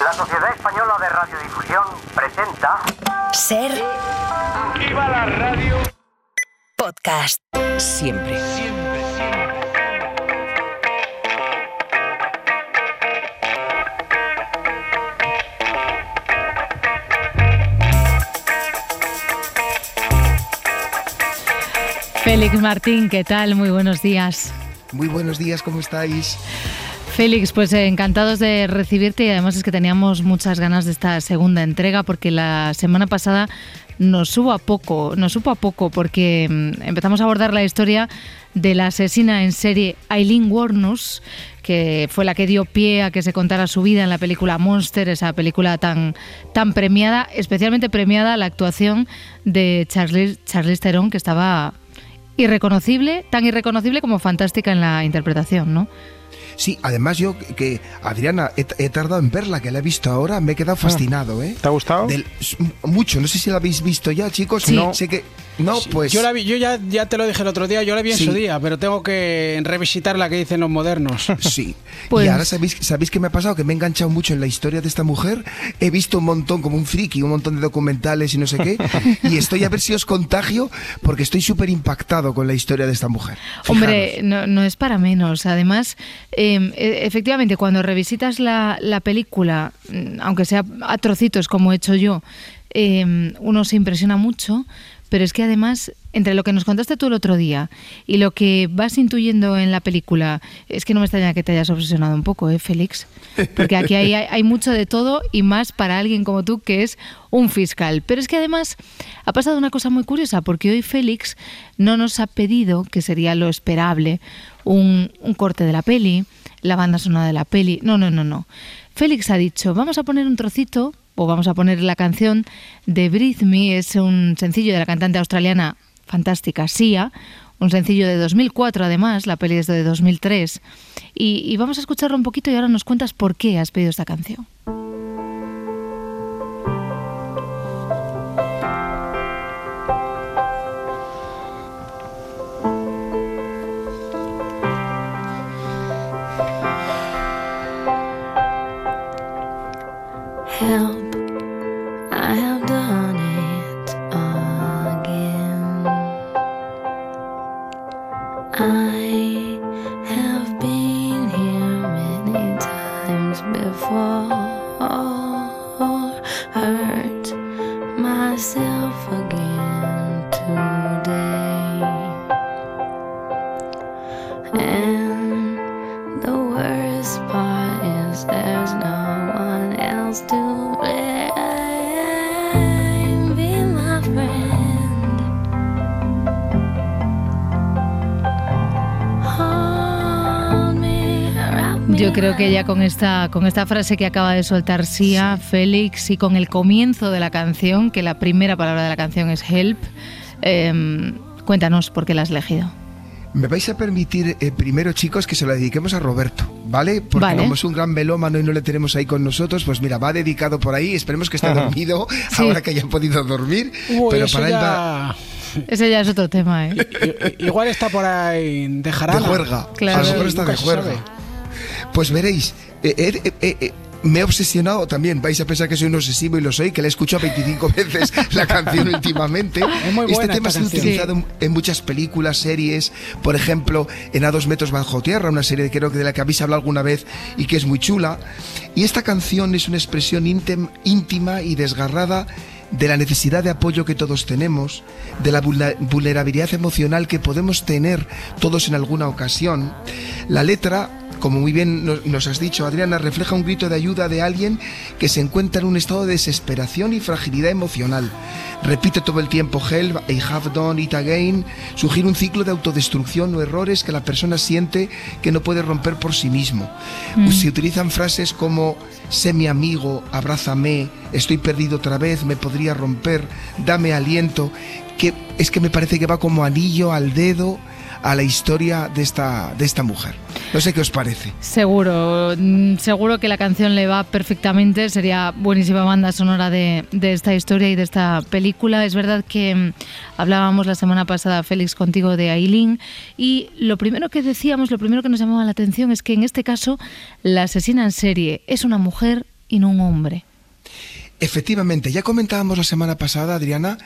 La Sociedad Española de Radiodifusión presenta. Ser. ¡Viva la radio! Podcast. Siempre. Siempre, siempre. Félix Martín, ¿qué tal? Muy buenos días. Muy buenos días, ¿cómo estáis? Félix, pues eh, encantados de recibirte y además es que teníamos muchas ganas de esta segunda entrega porque la semana pasada nos supo a poco, nos supo a poco porque mm, empezamos a abordar la historia de la asesina en serie Eileen Warnus, que fue la que dio pie a que se contara su vida en la película Monster, esa película tan, tan premiada, especialmente premiada la actuación de Charlize, Charlize Theron, que estaba irreconocible, tan irreconocible como fantástica en la interpretación, ¿no? Sí, además yo que Adriana he, he tardado en verla, que la he visto ahora, me he quedado fascinado, ¿eh? ¿Te ha gustado? Del- mucho, no sé si la habéis visto ya, chicos. Sí. No, sé que no, pues Yo, la vi, yo ya, ya te lo dije el otro día, yo la vi en Sí. su día, pero tengo que revisitar la que dicen los modernos. Sí. Pues- Y ahora sabéis, sabéis qué me ha pasado, que me he enganchado mucho en la historia de esta mujer. He visto un montón, como un friki, un montón de documentales y no sé qué. y estoy a ver si os contagio, porque estoy súper impactado con la historia de esta mujer. Hombre, no, no es para menos. Además, eh, e- efectivamente, cuando revisitas la, la película, mm, aunque sea a trocitos como he hecho yo, eh, uno se impresiona mucho, pero es que además, entre lo que nos contaste tú el otro día y lo que vas intuyendo en la película, es que no me extraña que te hayas obsesionado un poco, ¿eh, Félix? Porque aquí hay, hay- mucho de todo y más para alguien como tú que es un fiscal. Pero es que además ha pasado una cosa muy curiosa, porque hoy Félix no nos ha pedido, que sería lo esperable, un corte de la peli, la banda sonora de la peli. No, no, no, no. Félix ha dicho, vamos a poner un trocito, o vamos a poner la canción de Breathe Me, es un sencillo de la cantante australiana fantástica Sia, un sencillo de 2004 además, la peli es de 2003, y, y vamos a escucharlo un poquito y ahora nos cuentas por qué has pedido esta canción. Yo creo que ya con esta, con esta frase que acaba de soltar Sia, Félix, y con el comienzo de la canción, que la primera palabra de la canción es help, em, cuéntanos por qué la has elegido. Me vais a permitir eh, primero, chicos, que se lo dediquemos a Roberto, ¿vale? Porque Vale. como es un gran melómano y no le tenemos ahí con nosotros, pues mira, va dedicado por ahí. Esperemos que esté dormido, Sí. ahora que haya podido dormir. Uy, pero para él va ya... Ese ya es otro tema, ¿eh? Igual está por ahí de de jarana. juerga. Claro. A lo mejor Sí, está de juerga. Pues veréis, eh, eh, eh, eh, eh, me he obsesionado también. Vais a pensar que soy un obsesivo y lo soy, que le he escuchado 25 veces la canción últimamente. Es muy este buena tema esta se ha utilizado en, en muchas películas, series. Por ejemplo, en A dos metros bajo tierra, una serie de, creo que de la que habéis hablado alguna vez y que es muy chula. Y esta canción es una expresión íntima y desgarrada de la necesidad de apoyo que todos tenemos, de la vulnerabilidad emocional que podemos tener todos en alguna ocasión. La letra, como muy bien nos, nos has dicho, Adriana, refleja un grito de ayuda de alguien que se encuentra en un estado de desesperación y fragilidad emocional. Repite todo el tiempo help, I have done it again, sugiere un ciclo de autodestrucción o errores que la persona siente que no puede romper por sí mismo. Se utilizan frases como sé mi amigo, abrázame, estoy perdido otra vez, me podría romper, dame aliento, es que me parece que va como anillo al dedo a la historia de esta, de esta mujer. No sé qué os parece. Seguro, mm, seguro que la canción le va perfectamente, sería buenísima banda sonora de, de esta historia y de esta película. Es verdad que mm, hablábamos la semana pasada, Félix, contigo de Aileen y lo primero que decíamos, lo primero que nos llamaba la atención es que en este caso la asesina en serie es una mujer y no un hombre. Efectivamente, ya comentábamos la semana pasada, Adriana,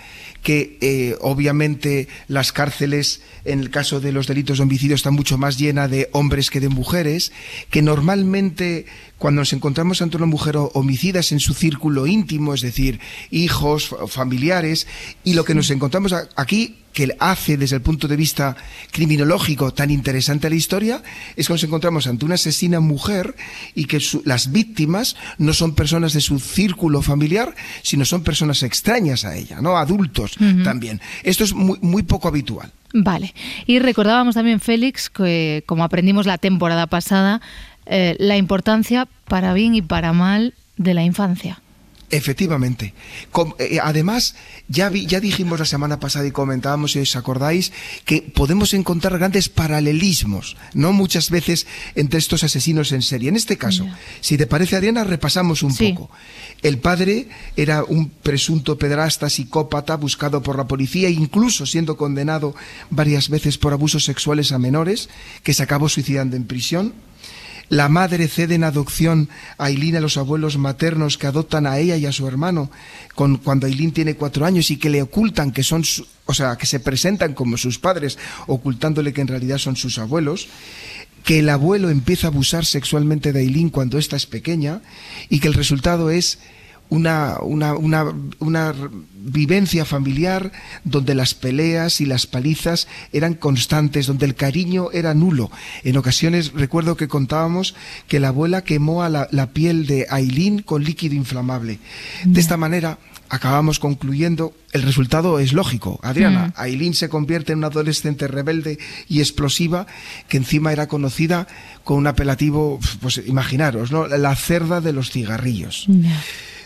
que eh, obviamente las cárceles, en el caso de los delitos de homicidio, están mucho más llenas de hombres que de mujeres, que normalmente cuando nos encontramos ante una mujer homicida es en su círculo íntimo, es decir, hijos, familiares, y lo que nos encontramos aquí que hace desde el punto de vista criminológico tan interesante la historia es que nos encontramos ante una asesina mujer y que las víctimas no son personas de su círculo familiar, sino son personas extrañas a ella, ¿no? Adultos también. Esto es muy, muy poco habitual. Vale. Y recordábamos también, Félix, que como aprendimos la temporada pasada, eh, la importancia para bien y para mal de la infancia. Efectivamente. Eh, además, ya, ya dijimos la semana pasada y comentábamos, si os acordáis, que podemos encontrar grandes paralelismos, ¿no? Muchas veces entre estos asesinos en serie. En este caso, si te parece, Adriana, repasamos un poco. El padre era un presunto pedrasta, psicópata, buscado por la policía, incluso siendo condenado varias veces por abusos sexuales a menores, que se acabó suicidando en prisión. La madre cede en adopción a Aileen a los abuelos maternos que adoptan a ella y a su hermano cuando Aileen tiene cuatro años y que le ocultan que son, o sea, que se presentan como sus padres, ocultándole que en realidad son sus abuelos que el abuelo empieza a abusar sexualmente de Aileen cuando ésta es pequeña y que el resultado es una, una, una, una, vivencia familiar donde las peleas y las palizas eran constantes, donde el cariño era nulo. En ocasiones recuerdo que contábamos que la abuela quemó a la, la piel de Aileen con líquido inflamable. De esta manera acabamos concluyendo, el resultado es lógico. Adriana, Aileen se convierte en una adolescente rebelde y explosiva que encima era conocida con un apelativo, pues imaginaros, ¿no? La cerda de los cigarrillos.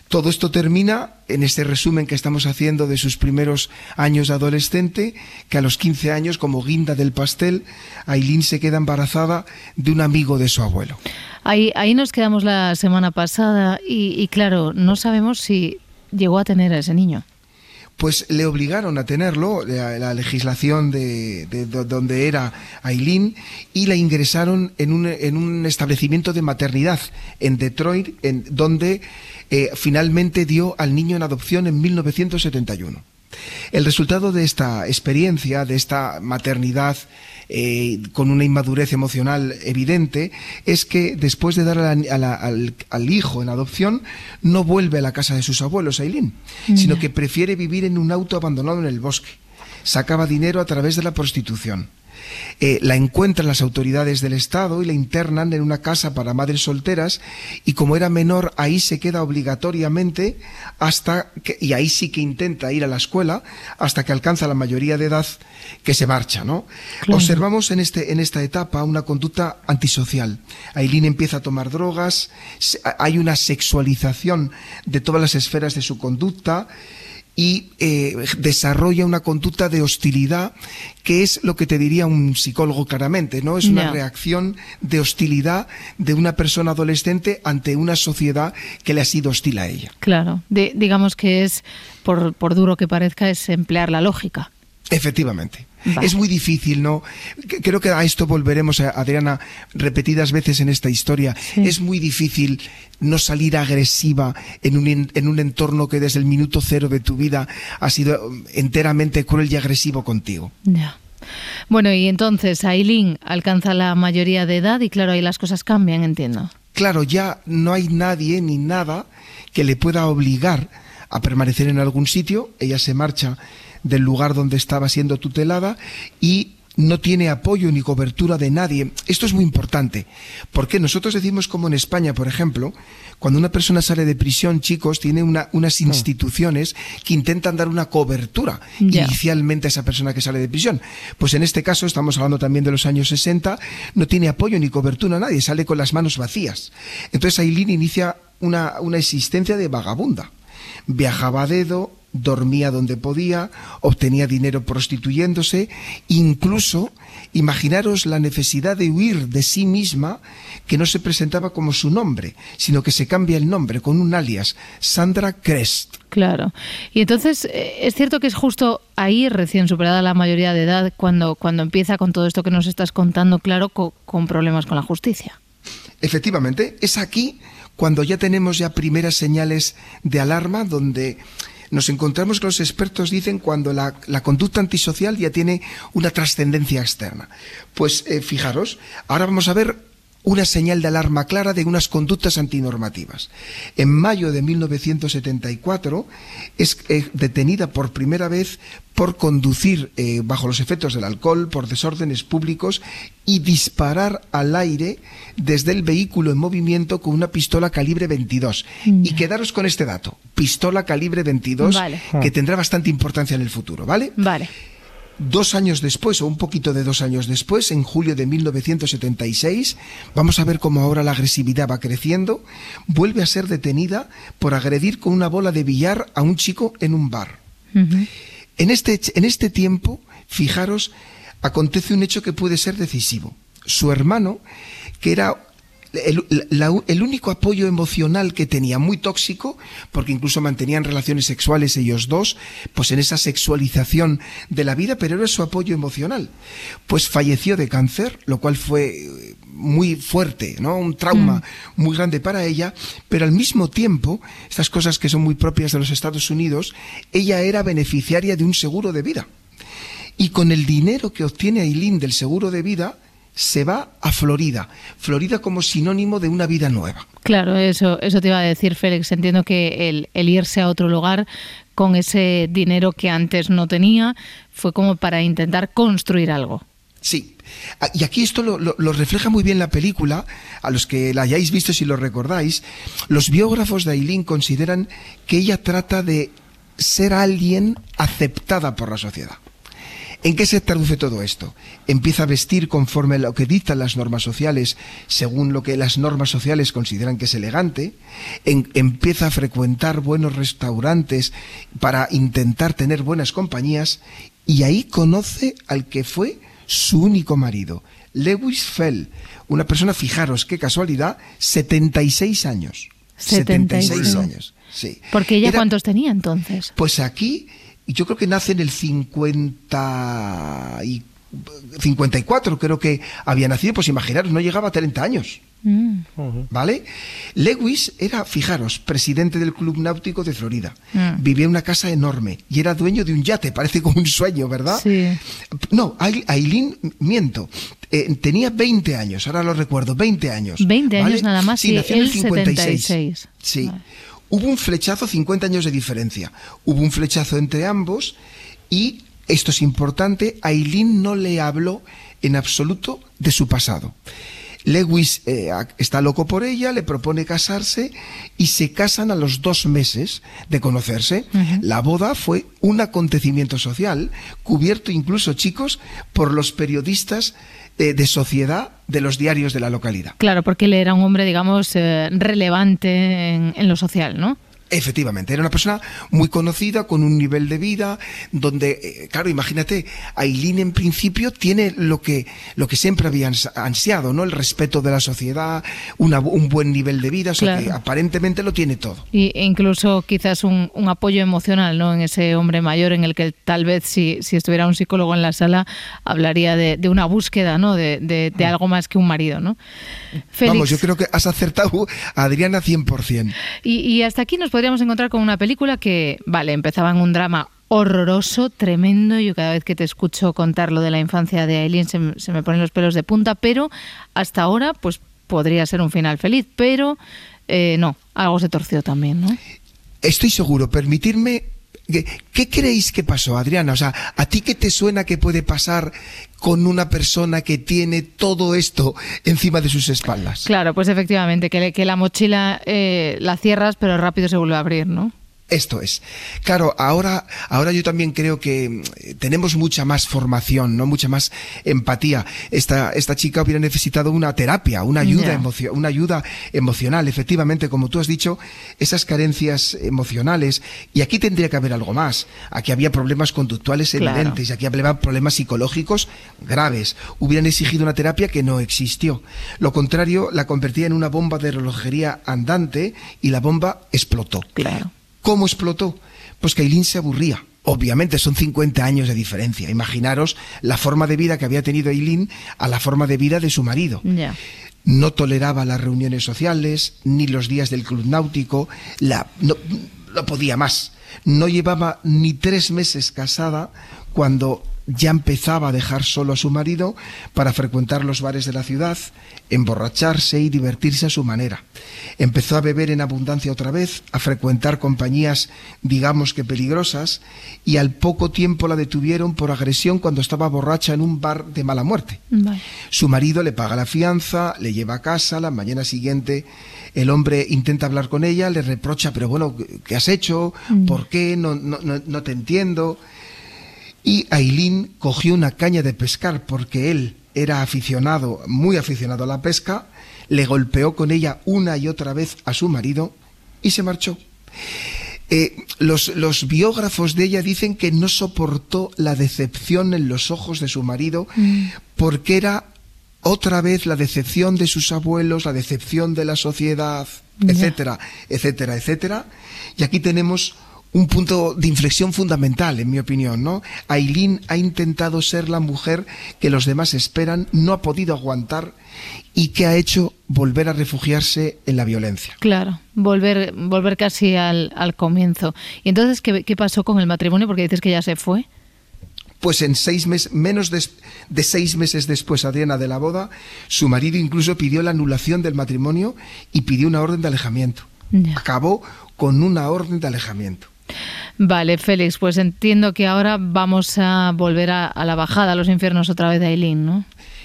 Todo esto termina en este resumen que estamos haciendo de sus primeros años de adolescente, que a los 15 años, como guinda del pastel, Aileen se queda embarazada de un amigo de su abuelo. Ahí, ahí nos quedamos la semana pasada y, claro, no sabemos si llegó a tener a ese niño pues le obligaron a tenerlo, la, la legislación de, de, donde era Aileen, y la ingresaron en un, en un establecimiento de maternidad en Detroit, en donde eh, finalmente dio al niño en adopción en 1971. El resultado de esta experiencia, de esta maternidad eh, con una inmadurez emocional evidente, es que después de dar al, hijo en adopción, no vuelve a la casa de sus abuelos, Aileen, sino que prefiere vivir en un auto abandonado en el bosque. Sacaba dinero a través de la prostitución. Eh, la encuentran las autoridades del Estado y la internan en una casa para madres solteras y como era menor ahí se queda obligatoriamente hasta que, y ahí sí que intenta ir a la escuela hasta que alcanza la mayoría de edad que se marcha, ¿no? Observamos en, este, en esta etapa una conducta antisocial. Aileen empieza a tomar drogas, hay una sexualización de todas las esferas de su conducta, y eh, desarrolla una conducta de hostilidad que es lo que te diría un psicólogo claramente, ¿no? Es una reacción de hostilidad de una persona adolescente ante una sociedad que le ha sido hostil a ella. Claro, digamos que es, por, por duro que parezca, es emplear la lógica. Efectivamente. Es muy difícil, ¿no? Creo que a esto volveremos, eh, Adriana, repetidas veces en esta historia. Es muy difícil no salir agresiva en un, en un entorno que desde el minuto cero de tu vida ha sido enteramente cruel y agresivo contigo. Ya. Bueno, y entonces Aileen alcanza la mayoría de edad y claro, ahí las cosas cambian, entiendo. Claro, ya no hay nadie ni nada que le pueda obligar a permanecer en algún sitio. Ella se marcha del lugar donde estaba siendo tutelada y no tiene apoyo ni cobertura de nadie. Esto es muy importante, porque nosotros decimos como en España, por ejemplo, cuando una persona sale de prisión, chicos, tiene una, unas hmm. instituciones que intentan dar una cobertura inicialmente a esa persona que sale de prisión. Pues en este caso, estamos hablando también de los años 60, no tiene apoyo ni cobertura a nadie, sale con las manos vacías. Entonces Aileen inicia una, una existencia de vagabunda. Viajaba a dedo, dormía donde podía, obtenía dinero prostituyéndose, incluso imaginaros la necesidad de huir de sí misma que no se presentaba como su nombre, sino que se cambia el nombre con un alias, Sandra Crest. Claro. Y entonces, eh, es cierto que es justo ahí, recién superada la mayoría de edad, cuando, cuando empieza con todo esto que nos estás contando, claro, con, con problemas con la justicia. Efectivamente, es aquí cuando ya tenemos ya primeras señales de alarma donde nos encontramos que los expertos dicen cuando la, conducta antisocial ya tiene una trascendencia externa. Pues eh, fijaros, ahora vamos a ver una señal de alarma clara de unas conductas antinormativas. En mayo de 1974 es eh, detenida por primera vez por conducir eh, bajo los efectos del alcohol, por desórdenes públicos y disparar al aire desde el vehículo en movimiento con una pistola calibre 22. Y quedaros con este dato, pistola calibre 22, Vale. que tendrá bastante importancia en el futuro, ¿vale? Vale. Dos años después, o un poquito de dos años después, en julio de 1976, vamos a ver cómo ahora la agresividad va creciendo, vuelve a ser detenida por agredir con una bola de billar a un chico en un bar. En este, en este tiempo, fijaros, acontece un hecho que puede ser decisivo. Su hermano, que era el, la- el único apoyo emocional que tenía, muy tóxico, porque incluso mantenían relaciones sexuales ellos dos, pues en esa sexualización de la vida, pero era su apoyo emocional. Pues falleció de cáncer, lo cual fue eh, muy fuerte, ¿no? Un trauma muy grande para ella, pero al mismo tiempo, estas cosas que son muy propias de los Estados Unidos, ella era beneficiaria de un seguro de vida. Y con el dinero que obtiene Aileen del seguro de vida, se va a Florida. Florida como sinónimo de una vida nueva. Claro, eso, eso te iba a decir, Félix. Entiendo que el, el irse a otro lugar con ese dinero que antes no tenía fue como para intentar construir algo. Sí. Ah, Y aquí esto lo, lo- lo refleja muy bien la película, a los que la hayáis visto si lo recordáis. Los biógrafos de Aileen consideran que ella trata de ser alguien aceptada por la sociedad. ¿En qué se traduce todo esto? Empieza a vestir conforme a lo que dictan las normas sociales, según lo que las normas sociales consideran que es elegante, en- empieza a frecuentar buenos restaurantes para intentar tener buenas compañías, y ahí conoce al que fue su único marido, Lewis Fell, una persona, fijaros qué casualidad, 76 años. 76 años. Sí. Porque ella, Era- ¿cuántos tenía entonces? pues aquí, yo creo que nace en el 50 y 54, creo que había nacido, pues imaginaros, no llegaba a 30 años. Mm. ¿Vale? Lewis era, fijaros, presidente del Club Náutico de Florida. Mm. Vivía en una casa enorme y era dueño de un yate, parece como un sueño, ¿verdad? Sí. No, Ai- Aileen, miento, eh, tenía 20 años, ahora lo recuerdo, 20 años. 20 años nada más, Sí, y nació en el él 76. Sí. Vale. Hubo un flechazo, 50 años de diferencia. Hubo un flechazo entre ambos y, esto es importante, Aileen no le habló en absoluto de su pasado. Lewis eh, está loco por ella, le propone casarse y se casan a los dos meses de conocerse. La boda fue un acontecimiento social, cubierto incluso, chicos, por los periodistas eh, de sociedad de los diarios de la localidad. Claro, porque él era un hombre, digamos, eh, relevante en, en lo social, ¿no? Efectivamente, era una persona muy conocida, con un nivel de vida, donde, eh, claro, imagínate, Aileen en principio tiene lo que, lo que siempre había ans- ansiado, ¿no? El respeto de la sociedad, una un buen nivel de vida, o sea que aparentemente lo tiene todo. Y, incluso quizás un, un apoyo emocional ¿no? en ese hombre mayor en el que tal vez si, si estuviera un psicólogo en la sala hablaría de, de una búsqueda ¿no? de, de- de algo más que un marido. ¿no? Félix, Vamos, yo creo que has acertado a Adriana 100%. y, y hasta aquí nos podríamos encontrar con una película que, vale, empezaba en un drama horroroso, tremendo. Yo cada vez que te escucho contar lo de la infancia de Aileen se, me ponen los pelos de punta, pero hasta ahora pues podría ser un final feliz, pero eh, no, algo se torció también, ¿no? Estoy seguro, permitirme... ¿Qué, qué creéis que pasó, Adriana? O sea, ¿a ti qué te suena que puede pasar con una persona que tiene todo esto encima de sus espaldas? Claro, pues efectivamente, que, le- que la mochila eh, la cierras, pero rápido se vuelve a abrir, ¿no? Esto es. Claro, ahora, ahora yo también creo que mm, tenemos mucha más formación, ¿no? Mucha más empatía. Esta, esta chica hubiera necesitado una terapia, una ayuda, emocio- una ayuda emocional. Efectivamente, como tú has dicho, esas carencias emocionales. Y aquí tendría que haber algo más. Aquí había problemas conductuales Claro. evidentes y aquí había problemas psicológicos graves. Hubieran exigido una terapia que no existió. Lo contrario, la convertía en una bomba de relojería andante y la bomba explotó. Claro. ¿Cómo explotó? Pues que Aileen se aburría. Obviamente son 50 años de diferencia. Imaginaros la forma de vida que había tenido Aileen a la forma de vida de su marido. No toleraba las reuniones sociales, ni los días del club náutico, la, no, no podía más. No llevaba ni tres meses casada cuando ya empezaba a dejar solo a su marido para frecuentar los bares de la ciudad, emborracharse y divertirse a su manera. Empezó a beber en abundancia otra vez, a frecuentar compañías digamos que peligrosas, y al poco tiempo la detuvieron por agresión cuando estaba borracha en un bar de mala muerte. Vale. Su marido le paga la fianza, le lleva a casa, la mañana siguiente el hombre intenta hablar con ella, le reprocha, pero bueno, ¿qué has hecho? ¿Por qué? No, no, no, no te entiendo. Y Aileen cogió una caña de pescar porque él era aficionado, muy aficionado a la pesca, le golpeó con ella una y otra vez a su marido y se marchó. Eh, los, los biógrafos de ella dicen que no soportó la decepción en los ojos de su marido porque era otra vez la decepción de sus abuelos, la decepción de la sociedad, etcétera, etcétera, etcétera. Y aquí tenemos un punto de inflexión fundamental, en mi opinión, ¿no? Aileen ha intentado ser la mujer que los demás esperan, no ha podido aguantar y que ha hecho volver a refugiarse en la violencia. Claro, volver, volver casi al, al comienzo. ¿Y entonces ¿qué, qué pasó con el matrimonio? Porque dices que ya se fue. Pues en seis meses, menos de seis meses después, Adriana, de la boda, su marido incluso pidió la anulación del matrimonio y pidió una orden de alejamiento. Ya. Acabó con una orden de alejamiento. Vale, Félix, pues entiendo que ahora vamos a volver a, a la bajada a los infiernos otra vez de Aileen, ¿no?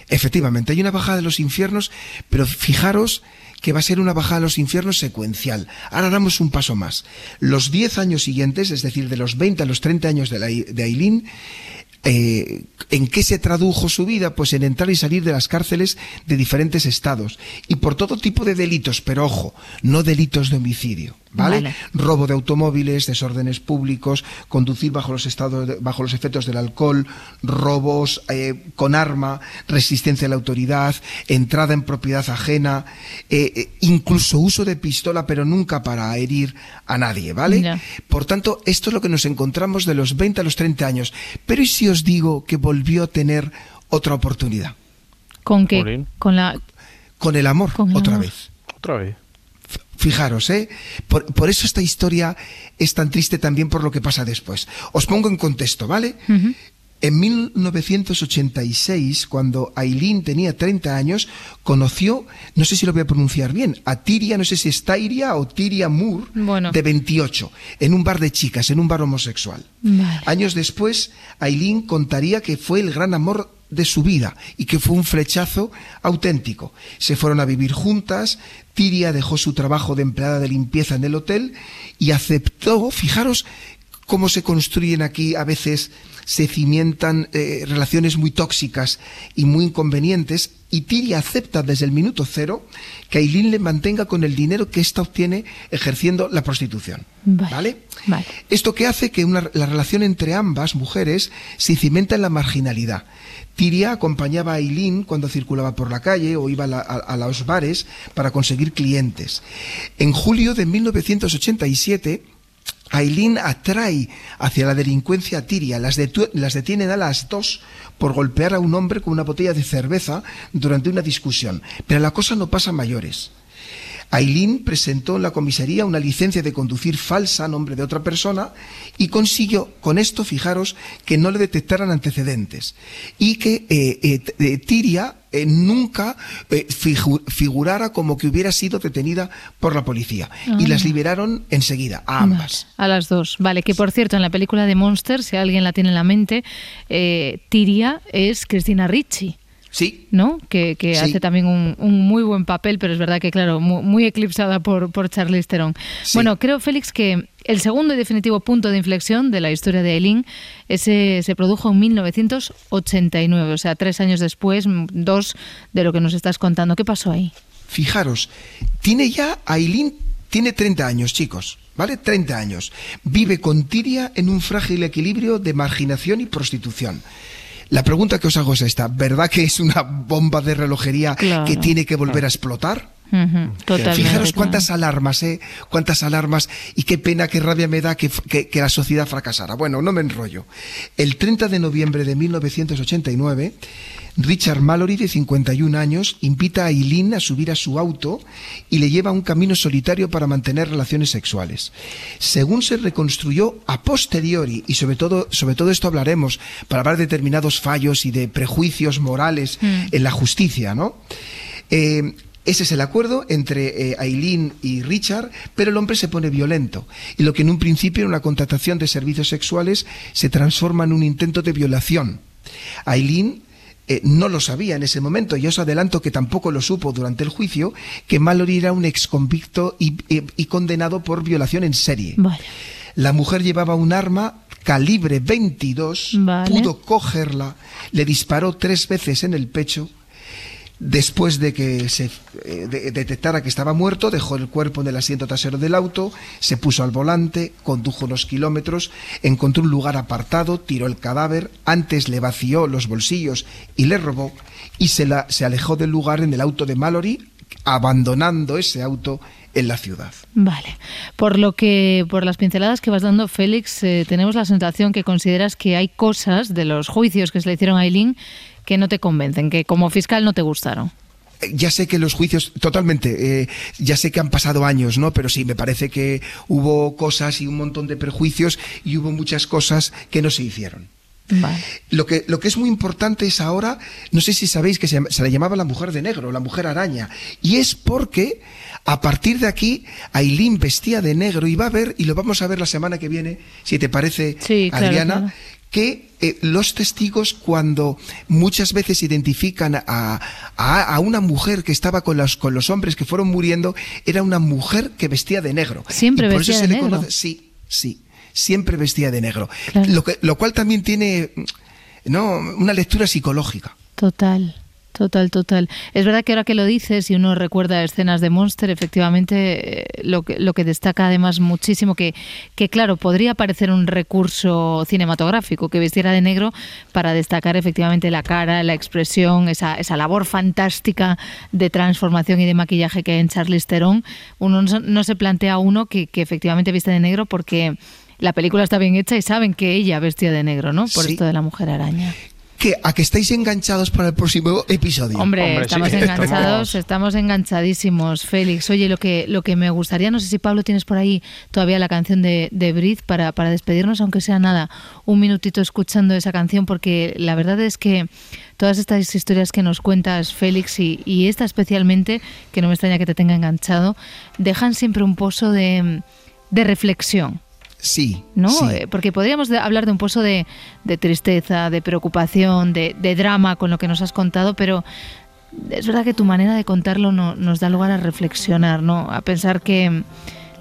Efectivamente, hay una bajada de los infiernos, pero fijaros que va a ser una bajada de los infiernos secuencial. Ahora damos un paso más. Los 10 años siguientes, es decir, de los 20 a los 30 años de, la, eh, ¿En qué se tradujo su vida? Pues en entrar y salir de las cárceles de diferentes estados y por todo tipo de delitos, pero ojo, no delitos de homicidio, ¿vale? Vale. Robo de automóviles, desórdenes públicos, conducir bajo los estados, de- bajo los efectos del alcohol, robos eh, con arma, resistencia a la autoridad, entrada en propiedad ajena, eh, eh, incluso uso de pistola, pero nunca para herir a nadie, ¿vale? Por tanto, esto es lo que nos encontramos de los 20 a los 30 años. Pero ¿y si os digo que volvió a tener otra oportunidad? ¿Con qué? Con la... Con el amor, Con el otra amor. vez. Otra vez. Fijaros, ¿eh? Por, por eso esta historia es tan triste también por lo que pasa después. Os pongo en contexto, ¿vale? En 1986, cuando Aileen tenía 30 años, conoció, no sé si lo voy a pronunciar bien, a Tiria, no sé si es Tyria o Tiria Moore, Bueno. de 28, en un bar de chicas, en un bar homosexual. Vale. Años después, Aileen contaría que fue el gran amor de su vida y que fue un flechazo auténtico. Se fueron a vivir juntas, Tiria dejó su trabajo de empleada de limpieza en el hotel y aceptó, fijaros cómo se construyen aquí a veces se cimientan eh, relaciones muy tóxicas y muy inconvenientes y Tiria acepta desde el minuto cero que Aileen le mantenga con el dinero que ésta obtiene ejerciendo la prostitución. Vale, ¿Vale? vale. Esto que hace que una- la relación entre ambas mujeres se cimenta en la marginalidad. Tiria acompañaba a Aileen cuando circulaba por la calle o iba a, la- a- a los bares para conseguir clientes. En julio de 1987, Aileen atrae hacia la delincuencia Tiria. Las, detu- las detienen a las dos por golpear a un hombre con una botella de cerveza durante una discusión. Pero la cosa no pasa a mayores. Aileen presentó en la comisaría una licencia de conducir falsa a nombre de otra persona y consiguió con esto, fijaros, que no le detectaran antecedentes y que eh, eh, eh, Tiria eh, nunca figu- figurara como que hubiera sido detenida por la policía. Y las liberaron enseguida, a ambas. A las dos. Vale, que por cierto, en la película de Monster, si alguien la tiene en la mente, eh, Tiria es Cristina Ricci. Sí, ¿no? Que, que Sí. hace también un, un muy buen papel, pero es verdad que, claro, mu- muy, eclipsada por, por Charlize Theron. Sí. Bueno, creo, Félix, que el segundo y definitivo punto de inflexión de la historia de Eileen ese se produjo en 1989, o sea, tres años después, dos de lo que nos estás contando. ¿Qué pasó ahí? Fijaros, tiene ya, Aileen tiene 30 años, chicos, ¿vale? 30 años. Vive con Tiria en un frágil equilibrio de marginación y prostitución. La pregunta que os hago es esta, ¿verdad que es una bomba de relojería Claro. que tiene que volver a explotar? Ujú, Totalmente. Fijaros claro. cuántas alarmas, ¿eh? Cuántas alarmas y qué pena, qué rabia me da que, que- que la sociedad fracasara. Bueno, no me enrollo. El 30 de noviembre de 1989, Richard Mallory, de 51 años, invita a Eileen a subir a su auto y le lleva a un camino solitario para mantener relaciones sexuales. Según se reconstruyó a posteriori, y sobre todo, sobre todo esto hablaremos, para hablar de determinados fallos y de prejuicios morales en la justicia, ¿no? Eh, ese es el acuerdo entre eh, Aileen y Richard, pero el hombre se pone violento. Y lo que en un principio era una contratación de servicios sexuales se transforma en un intento de violación. Aileen eh, no lo sabía en ese momento, y os adelanto que tampoco lo supo durante el juicio, que Mallory era un exconvicto y, y- y condenado por violación en serie. La mujer llevaba un arma calibre 22, Vale. pudo cogerla, le disparó tres veces en el pecho. Después de que se eh, de- detectara que estaba muerto, dejó el cuerpo en el asiento trasero del auto, se puso al volante, condujo unos kilómetros, encontró un lugar apartado, tiró el cadáver, antes le vació los bolsillos y le robó, y se, la- se alejó del lugar en el auto de Mallory, abandonando ese auto en la ciudad. Vale. Por lo que, por las pinceladas que vas dando, Félix, eh, tenemos la sensación que consideras que hay cosas de los juicios que se le hicieron a Eileen que no te convencen, que como fiscal no te gustaron. Eh, Ya sé que los juicios, totalmente, eh, ya sé que han pasado años, ¿no? Pero sí, me parece que hubo cosas y un montón de prejuicios y hubo muchas cosas que no se hicieron. Vale. Lo que, lo que es muy importante es ahora, no sé si sabéis que se, se le llamaba la mujer de negro, la mujer araña, y es porque a partir de aquí Aileen vestía de negro y va a ver, y lo vamos a ver la semana que viene, si te parece, Sí, claro, Adriana, claro. Que eh, los testigos cuando muchas veces identifican a, a, a una mujer que estaba con los, con los hombres que fueron muriendo, era una mujer que vestía de negro. Siempre Y por vestía eso de se le negro. conoce, sí, sí, siempre vestía de negro. Claro. Lo, que, lo cual también tiene no, una lectura psicológica. Total, total, total. Es verdad que ahora que lo dices y uno recuerda escenas de Monster, efectivamente eh, lo que, lo que destaca además muchísimo, que, que claro, podría parecer un recurso cinematográfico que vistiera de negro para destacar efectivamente la cara, la expresión, esa, esa labor fantástica de transformación y de maquillaje que hay en Charlize Theron. Uno no, se- no se plantea uno que, que efectivamente viste de negro porque... La película está bien hecha y saben que ella vestía de negro, ¿no? Por Sí. esto de la mujer araña. Que a que estáis enganchados para el próximo episodio. Hombre, estamos enganchados, estamos- estamos enganchadísimos, Félix. Oye, lo que, lo que me gustaría, no sé si Pablo tienes por ahí todavía la canción de, de Briz para, para despedirnos, aunque sea nada, un minutito escuchando esa canción, porque la verdad es que todas estas historias que nos cuentas, Félix, y, y esta especialmente, que no me extraña que te tenga enganchado, dejan siempre un pozo de, de reflexión. Sí, ¿no? sí. Eh, Porque podríamos hablar de un pozo de, de tristeza, de preocupación, de, de drama con lo que nos has contado, pero es verdad que tu manera de contarlo no- nos da lugar a reflexionar, ¿no? A pensar que,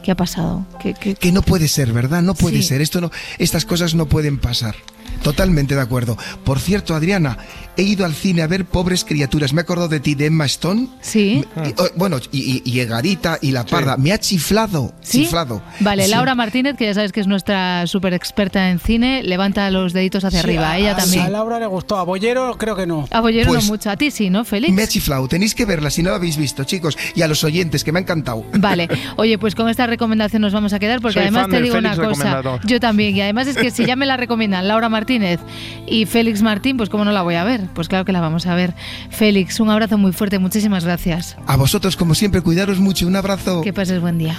¿qué ha pasado? Que, que- Que no puede ser, ¿verdad? No puede Sí. ser. Esto no, estas cosas no pueden pasar. Totalmente de acuerdo. Por cierto, Adriana, he ido al cine a ver Pobres Criaturas. Me he acordado de ti, de Emma Stone. Sí. Y, oh, bueno, y, y, y Egarita y La Parda. Me ha chiflado. ¿Sí? Chiflado. Vale, Sí. Laura Martínez, que ya sabes que es nuestra súper experta en cine, levanta los deditos hacia Sí, arriba. a- Ella a- también. A Laura le gustó, a Bollero creo que no. A Bollero Pues- no mucho. A ti sí, ¿no, Félix? Me ha chiflado. Tenéis que verla si no la habéis visto, chicos. Y a los oyentes, que me ha encantado. Vale, oye, pues con esta recomendación nos vamos a quedar porque Soy además te digo una cosa, yo también, y además es que si ya me la recomiendan Laura Martínez y Félix Martín, pues cómo no la voy a ver, pues claro que la vamos a ver. Félix, un abrazo muy fuerte, muchísimas gracias. A vosotros, como siempre, cuidaros mucho. Un abrazo. Que pases buen día.